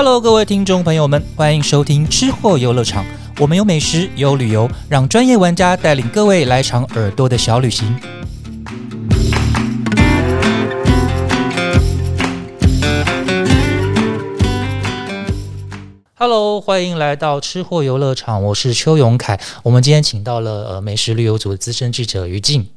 Hello，各位听众朋友们，欢迎收听吃货游乐场。我们有美食，有旅游，让专业玩家带领各位来场耳朵的小旅行。Hello，欢迎来到吃货游乐场，我是邱永凯。我们今天请到了呃美食旅游组的资深记者于静。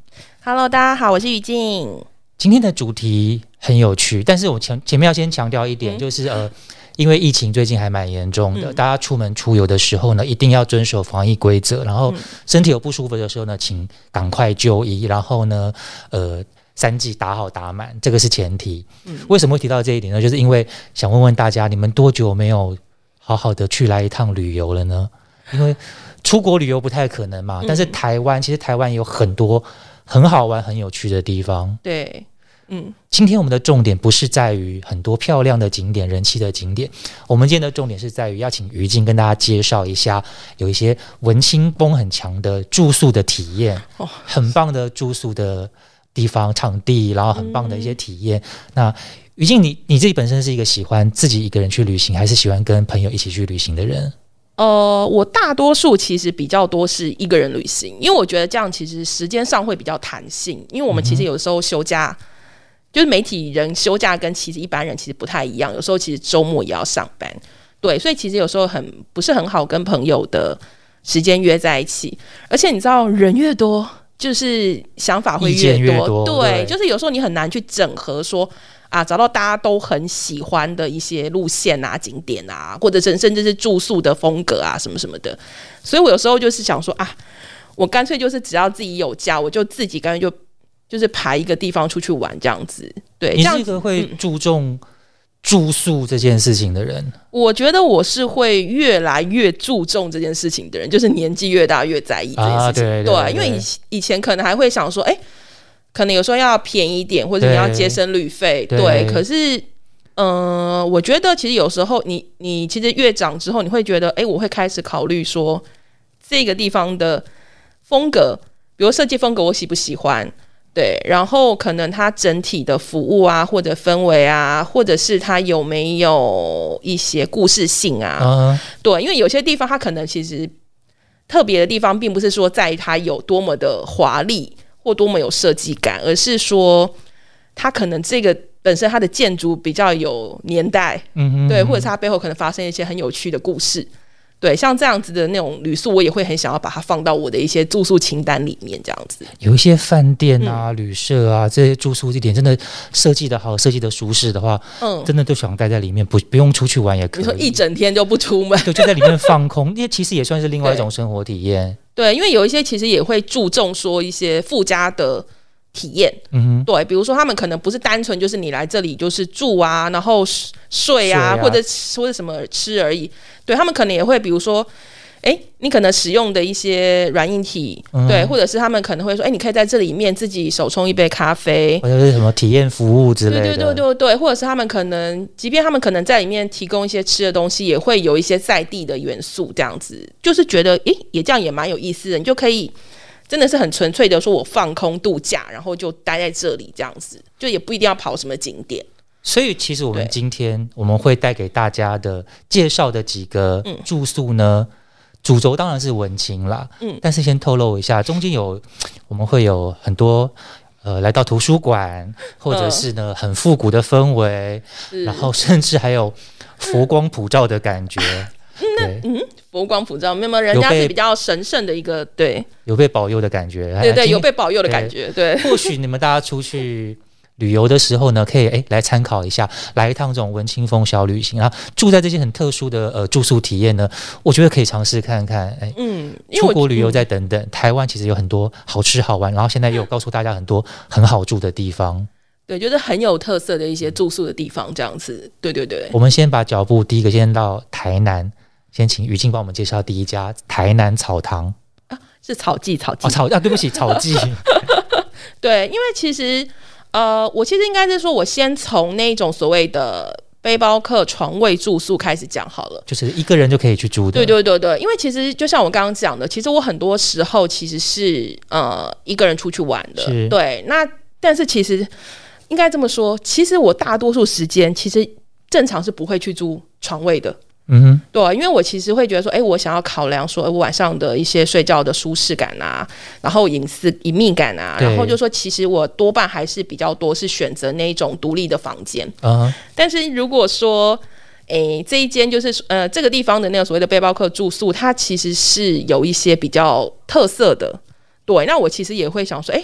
Hello，大家好，我是于静。今天的主题很有趣，但是我前前面要先强调一点，嗯就是呃，因为疫情最近还蛮严重的，嗯大家出门出游的时候呢，一定要遵守防疫规则，然后嗯身体有不舒服的时候呢，请赶快就医，然后呢，呃。三剂打好打满，这个是前提。嗯为什么会提到这一点呢？就是因为想问问大家，你们多久没有好好的去来一趟旅游了呢？因为出国旅游不太可能嘛，嗯但是台湾其实台湾有很多很好玩、很有趣的地方。对，嗯今天我们的重点不是在于很多漂亮的景点、人气的景点，我们今天的重点是在于要请于静跟大家介绍一下，有一些文青风很强的住宿的体验，哦很棒的住宿的地方、场地，然后很棒的一些体验。那于静，你你自己本身是一个喜欢自己一个人去旅行，还是喜欢跟朋友一起去旅行的人？呃，我大多数其实比较多是一个人旅行，因为我觉得这样其实时间上会比较弹性，因为我们其实有时候休假。就是媒体人休假跟其实一般人其实不太一样，有时候其实周末也要上班，对，所以其实有时候很不是很好跟朋友的时间约在一起，而且你知道人越多，就是想法会越多，对对，就是有时候你很难去整合说啊，找到大家都很喜欢的一些路线啊、景点啊，或者甚甚至是住宿的风格啊，什么什么的。所以我有时候就是想说啊，我干脆就是只要自己有假，我就自己干脆就就是排一个地方出去玩这样子。对，这你是一个会嗯注重住宿这件事情的人，我觉得我是会越来越注重这件事情的人，就是年纪越大越在意这件事情。啊对对对因为以以前可能还会想说，哎、可能有时候要便宜一点，或者你要对节省旅费，对对。可是，嗯、我觉得其实有时候你你其实越长之后，你会觉得，哎、我会开始考虑说这个地方的风格，比如设计风格，我喜不喜欢？对，然后可能它整体的服务啊，或者氛围啊，或者是它有没有一些故事性啊？嗯、对，因为有些地方它可能其实特别的地方，并不是说在于它有多么的华丽或多么有设计感，而是说它可能这个本身它的建筑比较有年代，嗯哼，对，或者是它背后可能发生一些很有趣的故事。对，像这样子的那种旅宿，我也会很想要把它放到我的一些住宿清单里面，这样子。有一些饭店嗯啊、旅社啊这些住宿地点，真的设计的好、设计的舒适的话，嗯，真的都想待在里面，不不用出去玩也可以。你说一整天就不出门，对，就在里面放空，因为其实也算是另外一种生活体验。对，因为有一些其实也会注重说一些附加的体验，嗯对，比如说他们可能不是单纯就是你来这里就是住啊，然后睡睡啊，啊或者吃或者什么吃而已。对他们可能也会，比如说，哎，你可能使用的一些软硬体，嗯对，或者是他们可能会说，哎，你可以在这里面自己手冲一杯咖啡，。或者是什么体验服务之类对的。对对对对，或者是他们可能，即便他们可能在里面提供一些吃的东西，也会有一些在地的元素，这样子，就是觉得，诶，也这样也蛮有意思的，你就可以真的是很纯粹的说，我放空度假，然后就待在这里这样子，就也不一定要跑什么景点。所以其实我们今天我们会带给大家的介绍的几个嗯住宿呢，主轴当然是文青啦，嗯但是先透露一下，中间有我们会有很多。呃，来到图书馆，或者嗯是呢很复古的氛围，然后甚至还有佛光普照的感觉，对，佛光普照，没有人家是比较神圣的一个，对有被保佑的感觉。对对，有被保佑的感觉，对。或许你们大家出去旅游的时候呢，可以诶来参考一下，来一趟这种文青风小旅行，然后住在这些很特殊的呃住宿体验呢，我觉得可以尝试看看。诶，嗯，出国旅游嗯再等等，台湾其实有很多好吃好玩，然后现在也有告诉大家很多很好住的地方。对，就是很有特色的一些住宿的地方，这样子，对对对。我们先把脚步第一个先到台南，先请于静帮我们介绍第一家台南草堂啊是草记草记哦，草啊，对不起，草记。对，因为其实呃，我其实应该是说，我先从那种所谓的背包客床位住宿开始讲好了。就是一个人就可以去租的。对对对对，因为其实就像我刚刚讲的，其实我很多时候其实是呃一个人出去玩的是。对，那但是其实应该这么说，其实我大多数时间其实正常是不会去租床位的。嗯哼，对，因为我其实会觉得说，哎，我想要考量说，我晚上的一些睡觉的舒适感啊，然后隐私隐秘感啊，然后就说，其实我多半还是比较多是选择那一种独立的房间。啊哈，但是如果说，诶，这一间就是呃这个地方的那个所谓的背包客住宿，它其实是有一些比较特色的。对，那我其实也会想说，诶，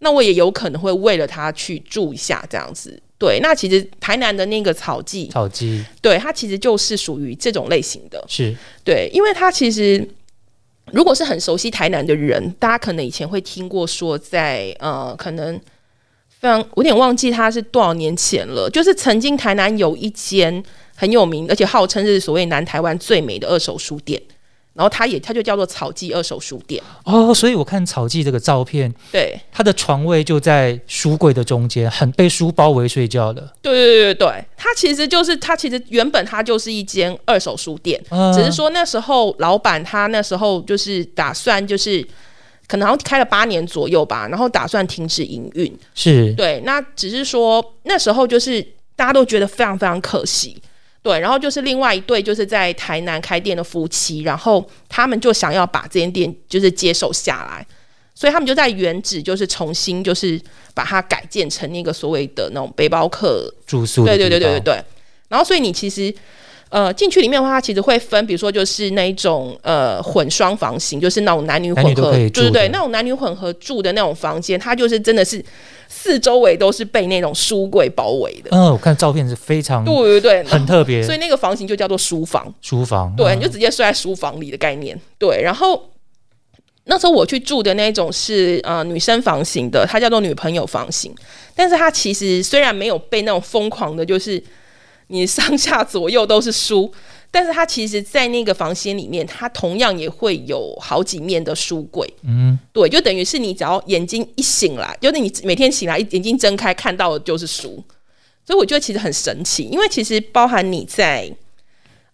那我也有可能会为了它去住一下这样子。对，那其实台南的那个草记，草鸡对它其实就是属于这种类型的。是对，因为它其实如果是很熟悉台南的人，大家可能以前会听过说在，呃，可能非常我有点忘记它是多少年前了，就是曾经台南有一间很有名，而且号称是所谓南台湾最美的二手书店。然后它也，它就叫做草记二手书店。哦，所以我看草记这个照片，对，它的床位就在书柜的中间，很被书包围睡觉的。对对对对对，它其实就是它其实原本它就是一间二手书店，啊只是说那时候老板他那时候就是打算就是可能好像开了八年左右吧，然后打算停止营运。是对，那只是说那时候就是大家都觉得非常非常可惜。对，然后就是另外一对就是在台南开店的夫妻，然后他们就想要把这间店就是接手下来，所以他们就在原址就是重新就是把它改建成那个所谓的那种背包客住宿对对对对对对。然后，所以你其实呃进去里面的话，它其实会分，比如说就是那一种呃混双房型，就是那种男女混合，对对对，那种男女混合住的那种房间，它就是真的是四周围都是被那种书柜包围的。嗯，我看照片是非常对对对，很特别，所以那个房型就叫做书房。书房对，嗯你就直接睡在书房里的概念。对，然后那时候我去住的那种是呃女生房型的，它叫做女朋友房型，但是它其实虽然没有被那种疯狂的，就是你上下左右都是书。但是它其实，在那个房间里面，它同样也会有好几面的书柜。嗯，对，就等于是你只要眼睛一醒来，就是你每天醒来眼睛睁开看到的就是书，所以我觉得其实很神奇，因为其实包含你在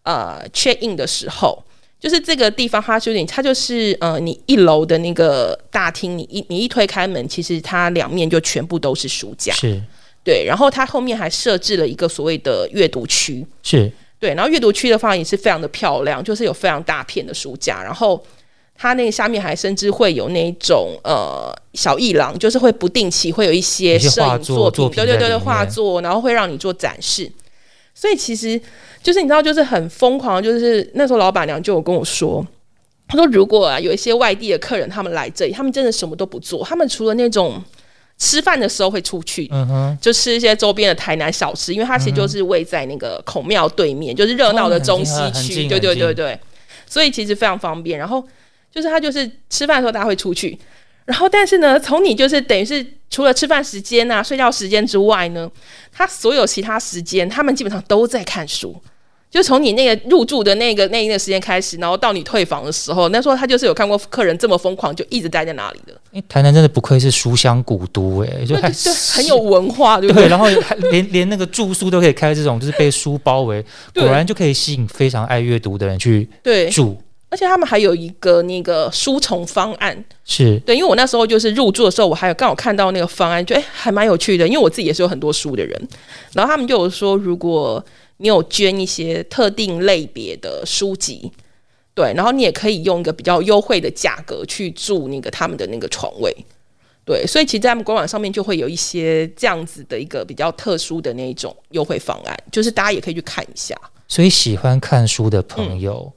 呃 check in 的时候，就是这个地方它就有点，它就是呃你一楼的那个大厅，你一你一推开门，其实它两面就全部都是书架，是对，然后它后面还设置了一个所谓的阅读区，是对，然后阅读区的话也是非常的漂亮，就是有非常大片的书架，然后它那个下面还甚至会有那种呃小艺廊，就是会不定期会有一些摄影画作品，对对对对，画作，然后会让你做展示。所以其实就是你知道，就是很疯狂，就是那时候老板娘就有跟我说。她说：“如果啊有一些外地的客人，他们来这里，他们真的什么都不做，他们除了那种吃饭的时候会出去，嗯哼，就吃一些周边的台南小吃，因为它其实就是位在那个孔庙对面，就是热闹的中西区，近对对对对，所以其实非常方便。然后就是他就是吃饭的时候大家会出去，然后但是呢，从你就是等于是除了吃饭时间啊、睡觉时间之外呢，他所有其他时间，他们基本上都在看书。就从你那个入住的那个那一段时间开始，然后到你退房的时候，那时候他就是有看过客人这么疯狂，就一直待在那里的，因为台南真的不愧是书香古都哎，就还对很有文化，对不对，然后还连连那个住宿都可以开这种，就是被书包围，果然就可以吸引非常爱阅读的人去对，住。而且他们还有一个那个书虫方案，是。对，因为我那时候就是入住的时候，我还有刚好看到那个方案，觉得哎还蛮有趣的，因为我自己也是有很多书的人，然后他们就有说，如果你有捐一些特定类别的书籍，对，然后你也可以用一个比较优惠的价格去住那个他们的那个床位。对，所以其实在他们官网上面就会有一些这样子的一个比较特殊的那一种优惠方案，就是大家也可以去看一下。所以喜欢看书的朋友，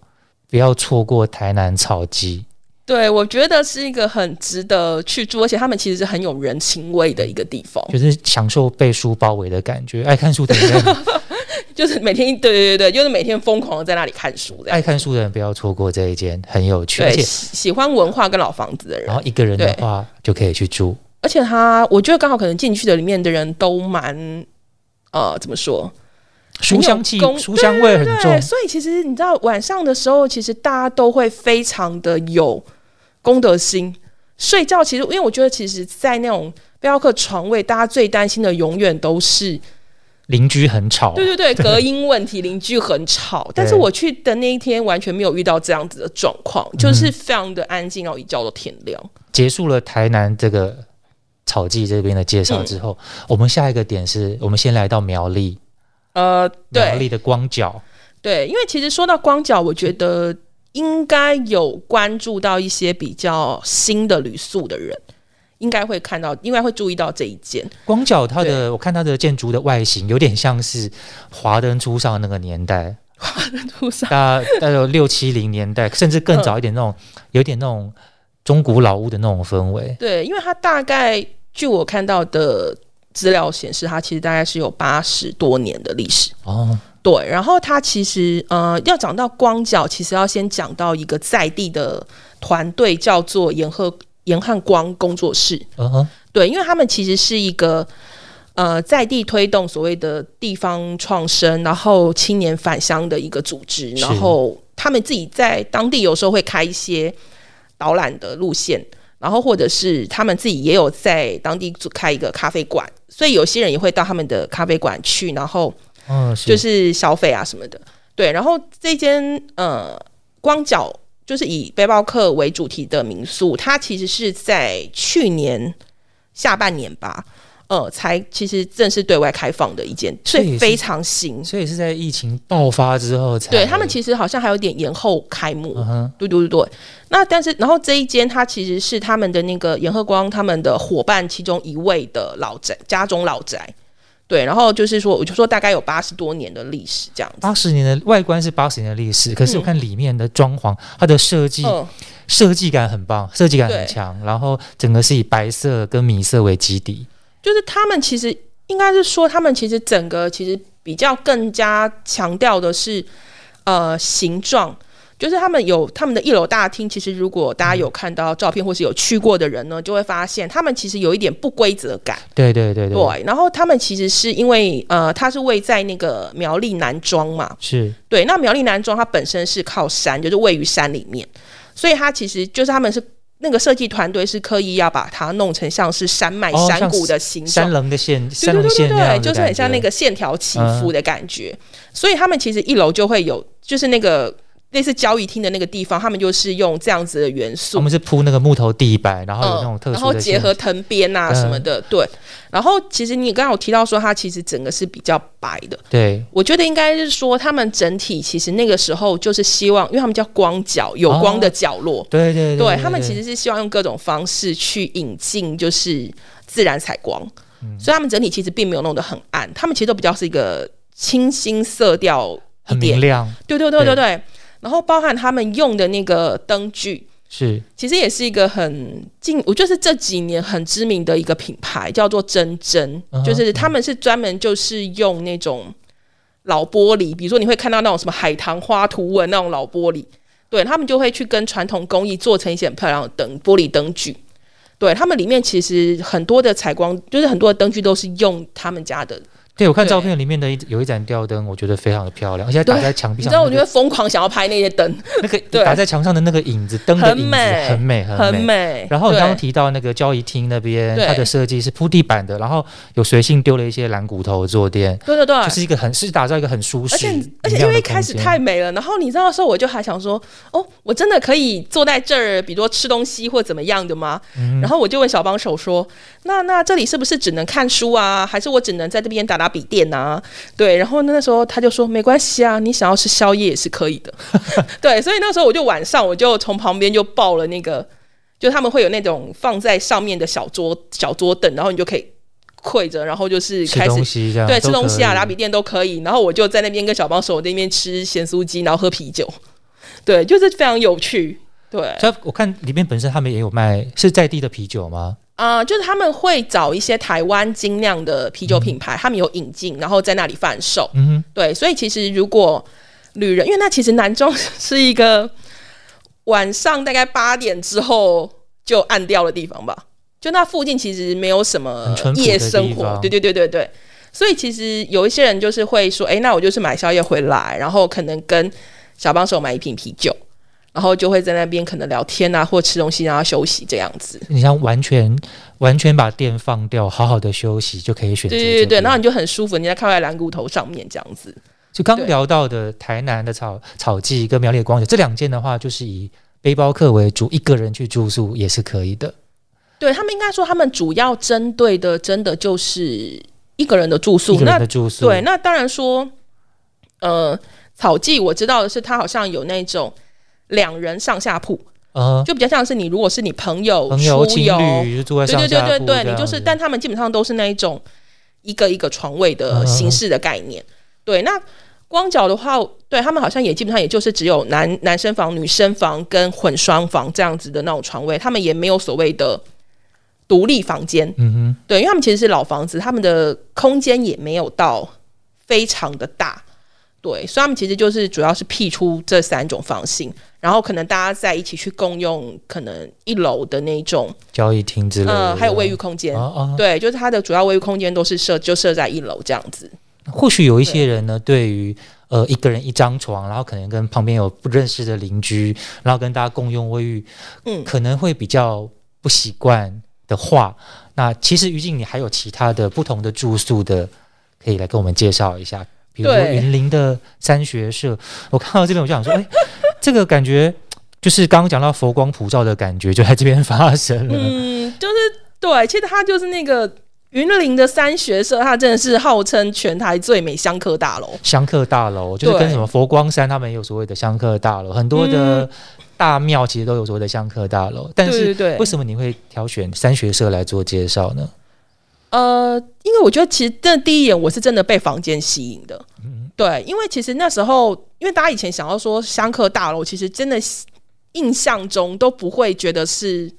不要错过台南草鸡。对，我觉得是一个很值得去住，而且他们其实是很有人情味的一个地方。就是享受被书包围的感觉。爱看书的人，就是每天，对对对对，就是每天疯狂的在那里看书。爱看书的人不要错过这一间，很有趣，而对，且喜喜欢文化跟老房子的人然，后一个人的话就可以去住。而且他，我觉得刚好可能进去的里面的人都蛮，呃，怎么说？书香气、功书香味很对，重，所以其实你知道，晚上的时候，其实大家都会非常的有功德心。睡觉其实，因为我觉得，其实，在那种背包客床位，大家最担心的永远都是邻居很吵。对对对，隔音问题，邻居很吵。但是我去的那一天完全没有遇到这样子的状况，就是非常的安静，然后一觉到天亮。结束了台南这个草记这边的介绍之后，我们下一个点是我们先来到苗栗。呃，对苗栗的光脚，对，因为其实说到光脚，我觉得应该有关注到一些比较新的旅宿的人，应该会看到，应该会注意到这一件。光脚它的我看它的建筑的外形有点像是华灯初上那个年代，华灯初上大大概六七零年代，甚至更早一点那种，有点那种中古老屋的那种氛围。对，因为它大概据我看到的资料显示，它其实大概是有八十多年的历史。哦，对，然后它其实呃，要讲到光脚，其实要先讲到一个在地的团队，叫做延鹤延汉光工作室。嗯哼，对，因为他们其实是一个呃在地推动所谓的地方创生，然后青年返乡的一个组织，然后他们自己在当地有时候会开一些导览的路线。然后，或者是他们自己也有在当地组开一个咖啡馆，所以有些人也会到他们的咖啡馆去，然后嗯，就是消费啊什么的。对，然后这间呃光脚就是以背包客为主题的民宿，它其实是在去年下半年吧，呃，才其实正式对外开放的一间，所所以非常新。所以是在疫情爆发之后才对他们其实好像还有点延后开幕，嗯对对对对。那但是，然后这一间它其实是他们的那个严鹤光他们的伙伴其中一位的老宅家中老宅，对。然后就是说，我就说大概有八十多年的历史这样子。八十年的外观是八十年的历史，可是我看里面的装潢，它的设计嗯，设计感很棒，设计感很强，然后整个是以白色跟米色为基底。就是他们其实应该是说，他们其实整个其实比较更加强调的是呃形状。就是他们有他们的一楼大厅，其实如果大家有看到照片或是有去过的人呢，就会发现他们其实有一点不规则感。对对对对，对，然后他们其实是因为呃，它是位在那个苗栗南庄嘛，是。对，那苗栗南庄它本身是靠山，就是位于山里面，所以它其实就是他们是那个设计团队是刻意要把它弄成像是山脉、哦山谷的形状。山。棱的线，对对对对对，就是很像那个线条起伏的感觉，所以他们其实一楼就会有，就是那个类似交易厅的那个地方，他们就是用这样子的元素。我，们是铺那个木头地板，然后有那种特嗯然后结合藤编啊嗯什么的，对。然后其实你刚刚有提到说，它其实整个是比较白的，对。我觉得应该是说，他们整体其实那个时候就是希望，因为他们叫光角，有光的角落，对对对他们其实是希望用各种方式去引进就是自然采光，嗯。所以他们整体其实并没有弄得很暗，他们其实都比较是一个清新色调一很明点，亮，对对对对对。对。然后包含他们用的那个灯具，是其实也是一个很近，我就是这几年很知名的一个品牌，叫做真真，嗯哼就是他们是专门就是用那种老玻璃，比如说你会看到那种什么海棠花图文那种老玻璃，对他们就会去跟传统工艺做成一些很漂亮的灯玻璃灯具。对他们里面其实很多的采光，就是很多的灯具都是用他们家的。对我看照片里面的一有一盏吊灯，我觉得非常的漂亮，而且它打在墙壁上，你知道，我觉得疯狂想要拍那些灯，那个打在墙上的那个影子，灯的影子很美很美。很很美。然后你刚刚提到那个交易厅那边，它的设计是铺地板的，然后有随性丢了一些蓝骨头坐垫，对对对，就是一个很是打造一个很舒适，而且而且因为一开始太美了，然后你知道的时候，我就还想说，哦，我真的可以坐在这儿，比如说吃东西或怎么样的吗？嗯。然后我就问小帮手说，那那这里是不是只能看书啊？还是我只能在这边打打笔电啊？对，然后那时候他就说没关系啊，你想要吃宵夜也是可以的。对，所以那时候我就晚上我就从旁边就抱了那个，就他们会有那种放在上面的小桌小桌凳，然后你就可以跪着，然后就是开始对，吃东西啊，打笔电都可以。然后我就在那边跟小帮手那边吃咸酥鸡，然后喝啤酒。对，就是非常有趣。对，所以我看里面本身他们也有卖是在地的啤酒吗？啊、就是他们会找一些台湾精酿的啤酒品牌，他们有引进，然后在那里贩售。嗯，对，所以其实如果旅人，因为那其实南庄是一个晚上大概八点之后就暗掉的地方吧，就那附近其实没有什么夜生活。对对对对对，所以其实有一些人就是会说，哎，那我就是买宵夜回来，然后可能跟小帮手买一瓶啤酒。然后就会在那边可能聊天啊，或吃东西，然后休息这样子。你像完全完全把电放掉，好好的休息就可以选择这对对对然后你就很舒服，你在靠在蓝骨头上面这样子。就刚聊到的台南的草草记跟苗栗的光雪这两件的话，就是以背包客为主，一个人去住宿也是可以的。对他们应该说，他们主要针对的真的就是一个人的住宿，一个那人的住宿，对，那当然说，呃，草记我知道的是，它好像有那种两人上下铺，呃，就比较像是你如果是你朋友朋友情出游，对对对对对，你就是，但他们基本上都是那一种一个一个床位的嗯形式的概念。对，那光脚的话，对他们好像也基本上也就是只有男男生房、女生房跟混双房这样子的那种床位，他们也没有所谓的独立房间。嗯哼，对，因为他们其实是老房子，他们的空间也没有到非常的大。对，所以他们其实就是主要是辟出这三种房型，然后可能大家在一起去共用可能一楼的那种，交易厅之类的，呃，还有卫浴空间。啊啊，对，就是它的主要卫浴空间都是设就设在一楼这样子。或许有一些人呢，对于呃一个人一张床，然后可能跟旁边有不认识的邻居，然后跟大家共用卫浴，嗯，可能会比较不习惯的话，那其实于静，你还有其他的不同的住宿的，可以来跟我们介绍一下。比如说云林的三学社，我看到这边我就想说，哎、这个感觉就是刚刚讲到佛光普照的感觉，就在这边发生了。嗯，就是对，其实它就是那个云林的三学社，它真的是号称全台最美香客大楼。香客大楼就是跟什么佛光山他们也有所谓的香客大楼，很多的大庙其实都有所谓的香客大楼。但是为什么你会挑选三学社来做介绍呢？呃，因为我觉得其实真的第一眼我是真的被房间吸引的，嗯。对，因为其实那时候，因为大家以前想要说香客大楼，其实真的印象中都不会觉得是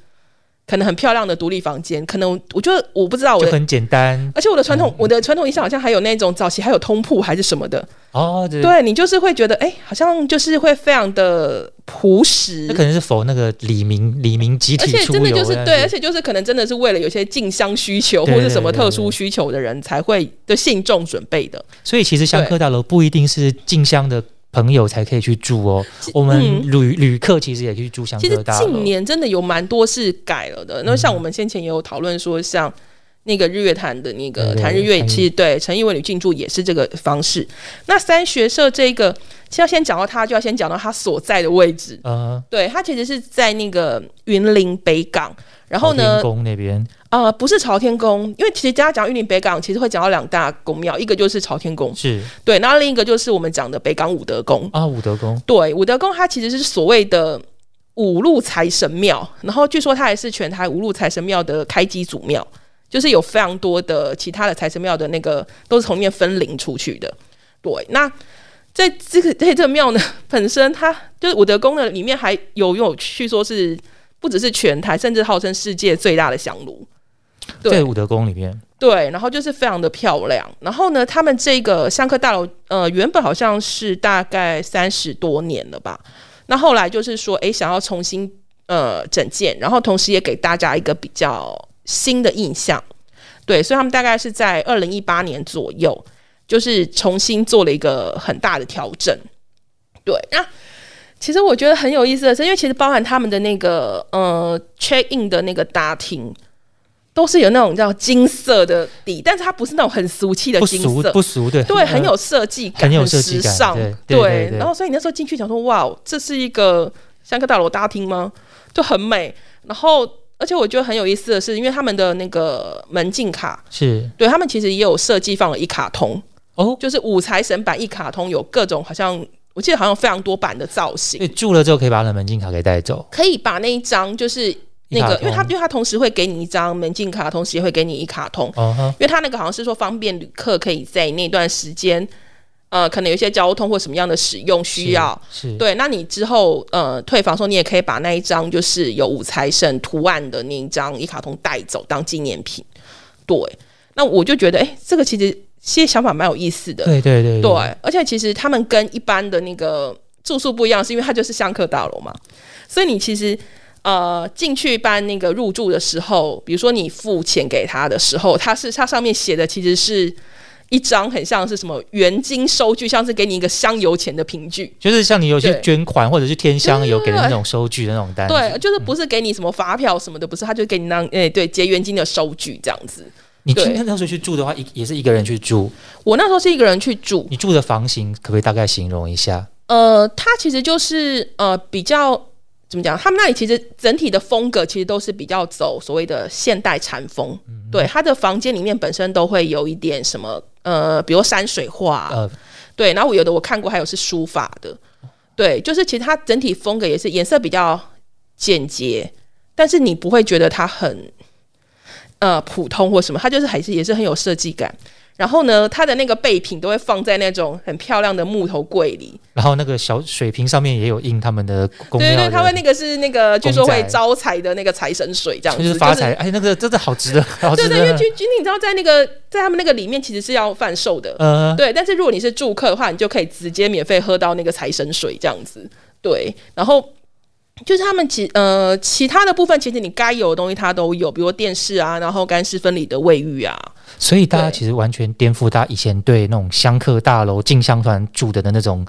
可能很漂亮的独立房间，可能我觉得我不知道我的，就很简单。而且我的传统、嗯我的传统印象好像还有那种早期还有通铺还是什么的，哦，对，对你就是会觉得哎、好像就是会非常的朴实那。可能是否那个李明李明集而体出且真的就是对，而且就是可能真的是为了有些进香需求或者什么特殊需求的人才会的信众准备的。所以其实香客大楼不一定是进香的朋友才可以去住哦，我们嗯旅旅客其实也可以住香其实客大楼。近年真的有蛮多是改了的。那像我们先前也有讨论说，像那个日月潭的那个潭日月，其实对陈义文女进驻也是这个方式。那三学社这个，其实要先讲到它，就要先讲到它所在的位置。嗯，对，它其实是在那个云林北港。然后朝天呢，宫那边呃，不是朝天宫，因为其实大家讲云林北港，其实会讲到两大宫庙，一个就是朝天宫，是对，然后另一个就是我们讲的北港武德宫。啊，武德宫对，武德宫它其实是所谓的五路财神庙，然后据说它也是全台五路财神庙的开基祖庙，就是有非常多的其他的财神庙的那个都是从里面分灵出去的。对，那在这个在这个庙呢 本身，它就是武德宫呢里面还有有据说是不只是全台，甚至号称世界最大的香炉。对在武德宫里面，对，然后就是非常的漂亮。然后呢，他们这个香客大楼，呃，原本好像是大概三十多年了吧。那后来就是说，诶，想要重新呃整建，然后同时也给大家一个比较新的印象。对，所以他们大概是在二零一八年左右，就是重新做了一个很大的调整。对，那其实我觉得很有意思的是，因为其实包含他们的那个呃 check in 的那个大厅，都是有那种叫金色的底，但是它不是那种很俗气的金色，俗不俗，对对，很有设计感，很有时尚，对对对对然后所以你那时候进去想说，哇，这是一个香客大楼大厅吗？就很美。然后，而且我觉得很有意思的是，因为他们的那个门禁卡，是。对他们其实也有设计放了一卡通，哦。就是五财神版一卡通，有各种好像我记得好像非常多版的造型。所，以住了之后可以把你的门禁卡给带走，可以把那一张就是那个，因为他因为他同时会给你一张门禁卡，同时也会给你一卡通。哦哈，因为他那个好像是说方便旅客可以在那段时间，呃，可能有一些交通或什么样的使用需要。是是对，那你之后呃退房的时候，你也可以把那一张就是有五财神图案的那一张一卡通带走当纪念品。对，那我就觉得，哎、这个其实其实想法蛮有意思的。对对对对，而且其实他们跟一般的那个住宿不一样，是因为它就是香客大楼嘛，所以你其实呃进去办那个入住的时候，比如说你付钱给他的时候，他是它上面写的其实是一张很像是什么原金收据，像是给你一个香油钱的凭据。就是像你有些捐款或者是添香油给的那种收据的那种单子，对，就是不是给你什么发票什么的，不是，他就给你那诶、对结原金的收据这样子。你今天那时候去住的话，一也是一个人去住，我那时候是一个人去住，你住的房型可不可以大概形容一下？呃，它其实就是呃比较怎么讲？他们那里其实整体的风格其实都是比较走所谓的现代禅风。对，他的房间里面本身都会有一点什么呃，比如山水画，呃，对，然后我有的我看过，还有是书法的，对，就是其实它整体风格也是颜色比较简洁，但是你不会觉得它很呃普通或什么，它就是还是也是很有设计感。然后呢，它的那个备品都会放在那种很漂亮的木头柜里，然后那个小水瓶上面也有印他们的公对对，他们那个是那个据说会招财的那个财神水这样子，就是发财，哎，那个真的好值得，好值对对，因为得。君君，你知道在那个在他们那个里面其实是要贩售的，呃，对。但是如果你是住客的话，你就可以直接免费喝到那个财神水这样子，对。然后就是他们其呃其他的部分，其实你该有的东西它都有，比如说电视啊，然后干湿分离的卫浴啊，所以大家其实完全颠覆大家以前对那种香客大楼进香团住的的那种，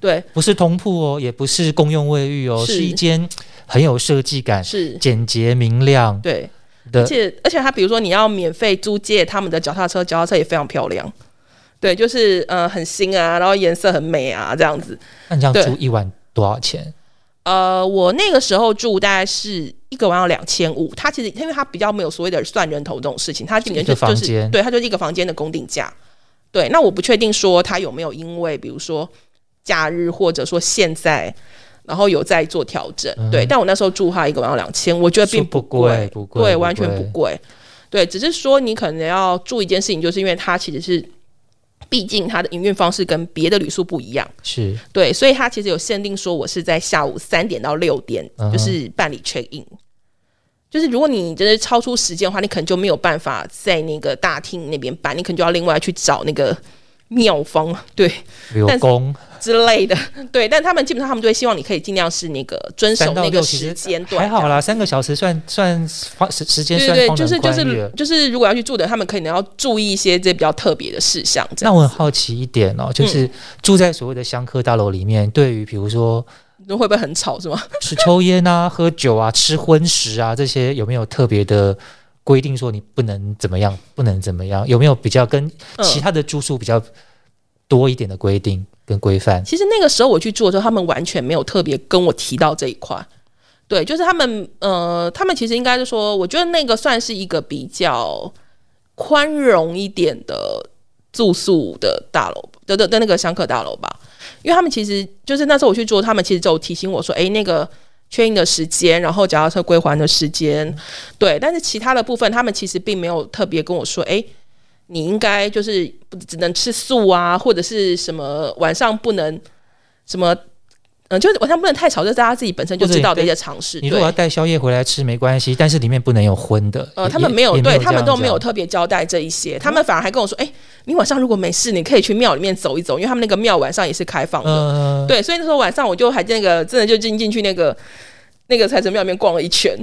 对，不是通铺哦，也不是公用卫浴哦，是是一间很有设计感、是，简洁明亮对。的而且而且他比如说你要免费租借他们的脚踏车，脚踏车也非常漂亮。对，就是呃很新啊，然后颜色很美啊，这样子。那你这样租一晚多少钱？呃，我那个时候住大概是一个晚上两千五，它其实因为它比较没有所谓的算人头这种事情，它基本一个就就是对，它就是一个房间的公定价。对，那我不确定说它有没有因为比如说假日或者说现在，然后有在做调整。嗯对，但我那时候住它一个晚上两千，我觉得并不贵，不贵对，完全不贵。对，只是说你可能要注意一件事情，就是因为它其实是，毕竟它的营运方式跟别的旅宿不一样。是。对，所以它其实有限定说我是在下午三点到六点就是办理 check in。就是如果你就是超出时间的话，你可能就没有办法在那个大厅那边办，你可能就要另外去找那个妙方。对。但之类的。对，但他们基本上他们就会希望你可以尽量是那个遵守到那个时间段，还好啦，三个小时算算花时时间对对对，算放得就是就是就是，如果要去住的，他们可能要注意一些这比较特别的事项。这样那我很好奇一点嗯哦，就是住在所谓的香客大楼里面，对于比如说那会不会很吵？是吗？是抽烟啊、喝酒啊、吃荤食啊这些，有没有特别的规定说你不能怎么样，不能怎么样？有没有比较跟其嗯，他的住宿比较多一点的规定跟规范？其实那个时候我去做的时候，他们完全没有特别跟我提到这一块。对，就是他们呃，他们其实应该是说，我觉得那个算是一个比较宽容一点的住宿的大楼的的的那个香客大楼吧，因为他们其实就是那时候我去做，他们其实就提醒我说，诶，那个。确认的时间，然后脚踏车归还的时间，对，但是其他的部分，他们其实并没有特别跟我说，诶，你应该就是不只能吃素啊，或者是什么晚上不能什么，嗯、就是晚上不能太吵，这是大家自己本身就知道的一些常识。你如果要带宵夜回来吃没关系，但是里面不能有荤的。呃，他们没有，对他们都没有特别交代这一些，他们反而还跟我说，哎、你晚上如果没事，你可以去庙里面走一走，因为他们那个庙晚上也是开放。的。呃，对，所以那时候晚上我就还那个真的就进进去那个那个财神庙里面逛了一圈，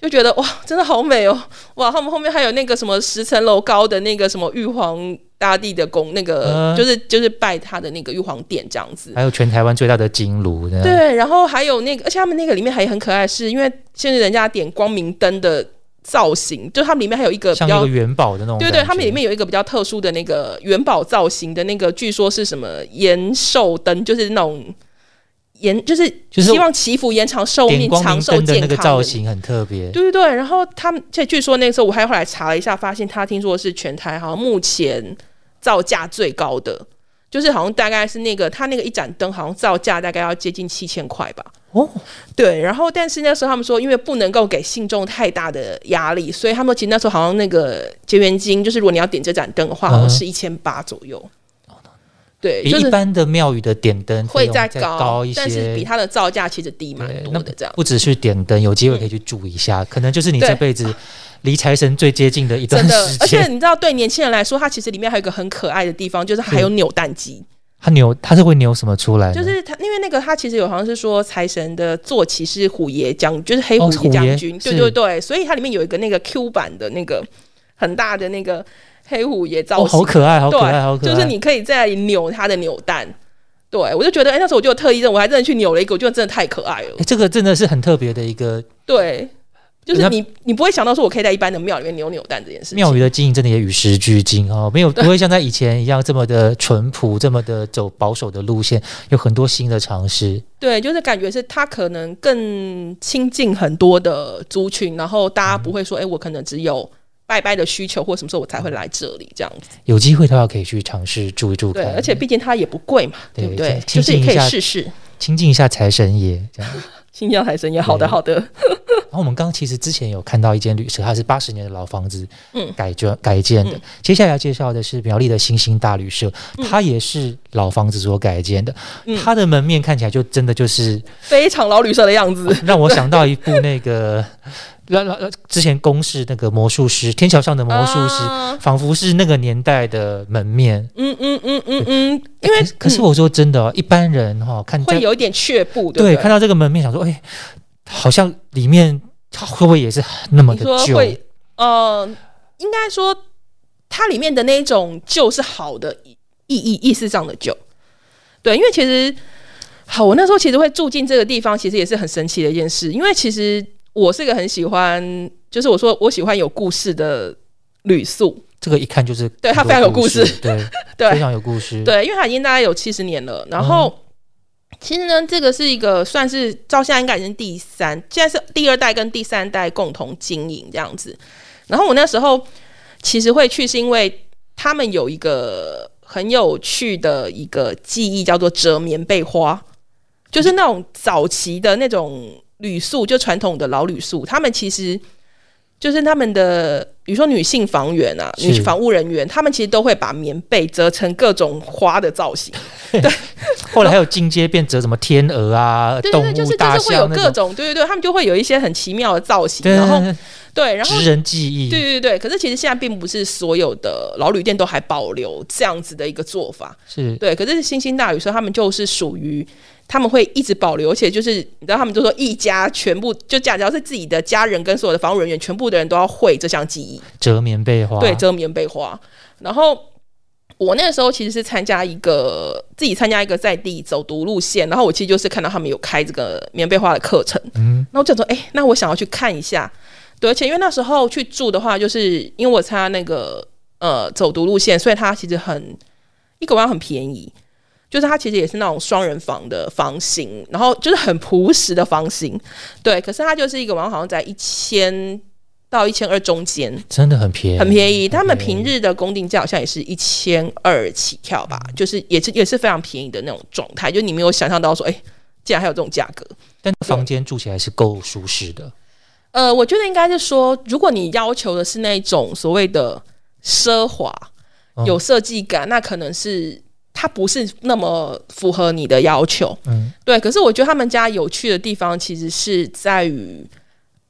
就觉得哇，真的好美哦！哇，他们后面还有那个什么十层楼高的那个什么玉皇大帝的宫，那个、嗯就是就是拜他的那个玉皇殿这样子。还有全台湾最大的金炉，对，然后还有那个，而且他们那个里面还很可爱，是因为现在人家点光明灯的造型，就他们里面还有一个比较像一个元宝的那种。对对，他们里面有一个比较特殊的那个元宝造型的那个，据说是什么延寿灯，就是那种延，就是就是希望祈福延长寿命、长寿健康那个造型很特别。对对对，然后他们，且据说那个时候我还后来查了一下，发现他听说是全台好像目前造价最高的，就是好像大概是那个他那个一盏灯好像造价大概要接近七千块吧。哦，对，然后但是那时候他们说，因为不能够给信众太大的压力，所以他们其实那时候好像那个结缘金，就是如果你要点这盏灯的话，好像嗯是一千八左右。对，比就是一般的庙宇的点灯会再再高，高一些，但是比它的造价其实低蛮多的。这样不只是点灯，有机会可以去住一下，可能就是你对这辈子离财神最接近的一段真的，而且。你知道，对年轻人来说，它其实里面还有一个很可爱的地方，就是还有扭蛋机。它扭，它是会扭什么出来？就是它，因为那个它其实有好像是说财神的坐骑是虎爷将，就是黑虎将军，对对对，所以它里面有一个那个 Q 版的那个很大的那个黑虎爷造哦，型，好可爱，好可爱，好可爱。就是你可以在扭它的扭蛋。对，我就觉得，哎、那时候我就有特意认，我还真的去扭了一个，我觉得真的太可爱了诶。这个真的是很特别的一个对，就是你你不会想到说我可以在一般的庙里面扭扭蛋这件事情。庙宇的经营真的也与时俱进哦，没有不会像在以前一样这么的淳朴，这么的走保守的路线，有很多新的尝试。对，就是感觉是他可能更亲近很多的族群，然后大家不会说，哎、我可能只有拜拜的需求，或什么时候我才会来这里这样子。有机会的话可以去尝试住一住对，看，而且毕竟它也不贵嘛，对对不对？亲就是也可以试试。亲近一下财神爷这样。新疆财神爷好的好的，然后我们刚刚其实之前有看到一间旅社，它是八十年的老房子，嗯改建改建的。嗯接下来要介绍的是苗栗的新兴大旅社，嗯它也是老房子所改建的。嗯它的门面看起来就真的就是非常老旅社的样子。让我想到一部那个，让让让之前公视那个魔术师，天桥上的魔术师，啊仿佛是那个年代的门面。嗯嗯嗯嗯嗯，因为可是我说真的、哦，一般人哈、看这会有一点却步，对对？对看到这个门面，想说，哎，好像里面它会不会也是那么的旧？呃，应该说它里面的那种旧是好的意意义意思上的旧，对，因为其实好，我那时候其实会住进这个地方，其实也是很神奇的一件事，因为其实我是一个很喜欢，就是我说我喜欢有故事的旅宿，这个一看就是对它非常有故事对，对非常有故事。，对，因为它已经大概有七十年了。然后，其实呢，这个是一个算是到现在应该已经第三，现在是第二代跟第三代共同经营这样子。然后我那时候其实会去，是因为他们有一个很有趣的一个记忆，叫做折棉被花，就是那种早期的那种旅宿，就传统的老旅宿，他们其实。就是他们的，比如说女性房源啊，是。女房务人员，他们其实都会把棉被折成各种花的造型。对 后来还有进阶变折什么天鹅啊、动对对对，就是会有各种，对对对，他们就会有一些很奇妙的造型，然后对对，然后职人记忆，对对对，可是其实现在并不是所有的老旅店都还保留这样子的一个做法，是。对，可是星星大旅社他们就是属于。他们会一直保留，而且就是你知道，他们就说一家全部就假，只要是自己的家人跟所有的防务人员，全部的人都要会这项技艺。折棉被花，对，折棉被花。然后我那个时候其实是参加一个自己参加一个在地走读路线，然后我其实就是看到他们有开这个棉被花的课程，嗯，然后我就说，哎、那我想要去看一下。对，而且因为那时候去住的话，就是因为我参加那个呃走读路线，所以它其实很一个晚上很便宜。就是它其实也是那种双人房的房型，然后就是很朴实的房型，对。可是它就是一个晚上好像在一千到一千二中间，真的很便宜，很便宜。他们平日的公定价好像也是一千二起跳吧，就是也是也是非常便宜的那种状态，就你没有想象到说，哎、竟然还有这种价格。但房间住起来是够舒适的，呃，我觉得应该是说，如果你要求的是那种所谓的奢华、嗯有设计感，那可能是它不是那么符合你的要求。嗯，对，可是我觉得他们家有趣的地方，其实是在于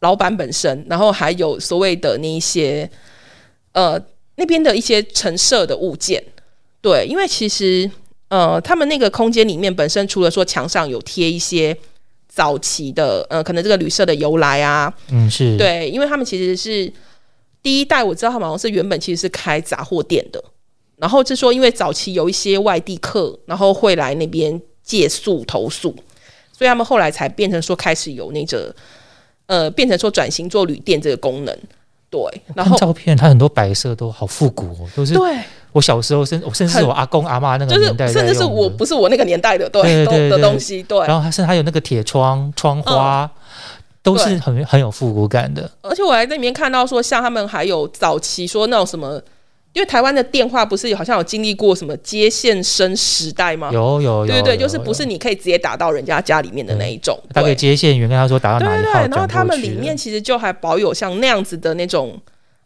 老板本身，然后还有所谓的那一些呃那边的一些陈设的物件。对，因为其实呃，他们那个空间里面本身除了说墙上有贴一些早期的呃，可能这个旅社的由来啊，嗯是，，对，因为他们其实是第一代，我知道他们好像是原本其实是开杂货店的，然后就说因为早期有一些外地客，然后会来那边借宿投宿，所以他们后来才变成说开始有那个呃，变成说转型做旅店这个功能。对，然后照片，它很多白色都好复古哦，都是对，我小时候甚我甚至是我阿公阿妈那个就是年代在甚至是我不是我那个年代的，对都的东西，对。然后它是还有那个铁窗窗花，都是很很有复古感的。而且我还在里面看到说，像他们还有早期说那种什么，因为台湾的电话不是好像有经历过什么接线生时代吗？有有有，对对对，就是不是你可以直接打到人家家里面的那一种。打给接线员，跟他说打到对对对，哪一号，然后转他们里面其实就还保有像那样子的那种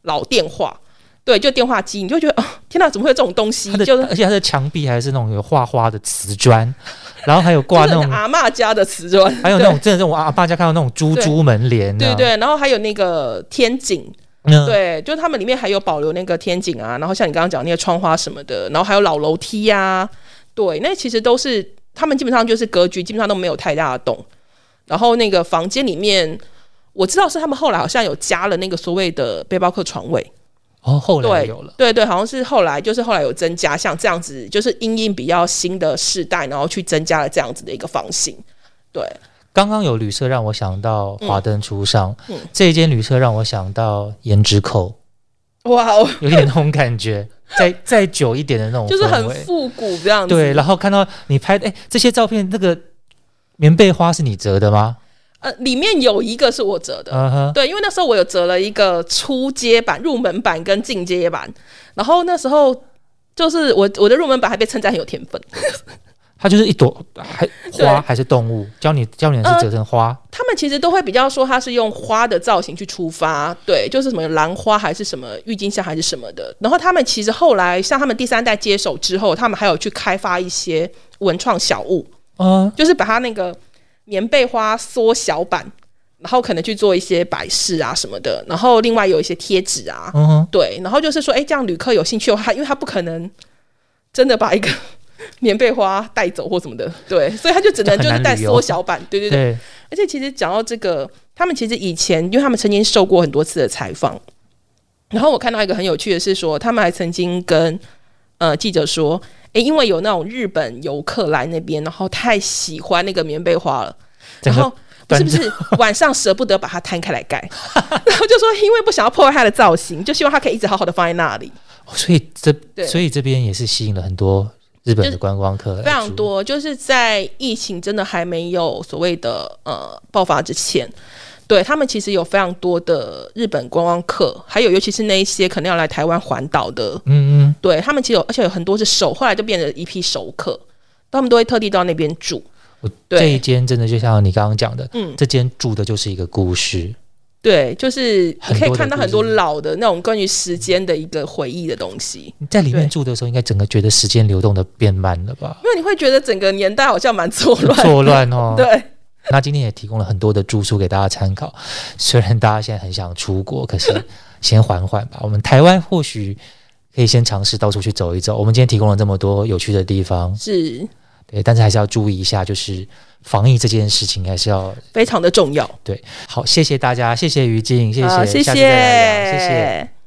老电话，对，就电话机，你就觉得哦，天哪，怎么会有这种东西？就是而且它的墙壁还是那种有画花的瓷砖，然后还有挂就是那种，阿嬷家的瓷砖，还有那种真的是我阿爸家看到那种猪对猪门帘，对对对，然后还有那个天井，嗯，对，就是他们里面还有保留那个天井啊，然后像你刚刚讲那个窗花什么的，然后还有老楼梯呀、对，那其实都是他们基本上就是格局基本上都没有太大的洞，然后那个房间里面。我知道是他们后来好像有加了那个所谓的背包客床位，哦，后来对有了，对对，好像是后来就是后来有增加像这样子，就是因应比较新的世代，然后去增加了这样子的一个房型。对，刚刚有旅社让我想到华灯初上，嗯这一间旅社让我想到胭脂扣，哇哦，有点那种感觉，再再久一点的那种就是很复古这样子。对，然后看到你拍的，哎，这些照片，那个棉被花是你折的吗？呃，里面有一个是我折的。对，因为那时候我有折了一个初阶版、入门版跟进阶版，然后那时候就是我我的入门版还被称赞很有天分。它就是一朵还花还是动物？教你教你的是折成花，他们其实都会比较说它是用花的造型去出发，对，就是什么兰花还是什么郁金香还是什么的。然后他们其实后来像他们第三代接手之后，他们还有去开发一些文创小物，嗯，就是把它那个棉被花缩小版，然后可能去做一些摆饰啊什么的。然后另外有一些贴纸啊，嗯哼，对，然后就是说，哎，这样旅客有兴趣的话，因为他不可能真的把一个 棉被花带走或什么的，对，所以他就只能就就是带缩小版，对对对。对，而且其实讲到这个，他们其实以前，因为他们曾经受过很多次的采访，然后我看到一个很有趣的是说，他们还曾经跟呃记者说，诶，因为有那种日本游客来那边，然后太喜欢那个棉被花了，然后。不是不是，晚上舍不得把它摊开来盖，然后就说因为不想要破坏它的造型，就希望它可以一直好好的放在那里。所以这所以这边也是吸引了很多日本的观光客，非常多，就是在疫情真的还没有所谓的呃爆发之前，对他们其实有非常多的日本观光客，还有尤其是那一些可能要来台湾环岛的，嗯嗯，对他们其实有，而且有很多是熟，后来就变成一批熟客，他们都会特地到那边住。我对。这一间真的就像你刚刚讲的，嗯，这间住的就是一个故事，对，就是你可以看到很多老的那种关于时间的一个回忆的东西，你在里面住的时候，应该整个觉得时间流动的变慢了吧？因为你会觉得整个年代好像蛮错乱，错乱哦。对。那今天也提供了很多的住宿给大家参考。虽然大家现在很想出国，可是先缓缓吧。我们台湾或许可以先尝试到处去走一走。我们今天提供了这么多有趣的地方，是对，但是还是要注意一下，就是防疫这件事情还是要非常的重要。对。好，谢谢大家，谢谢于静，谢谢，好谢谢谢。谢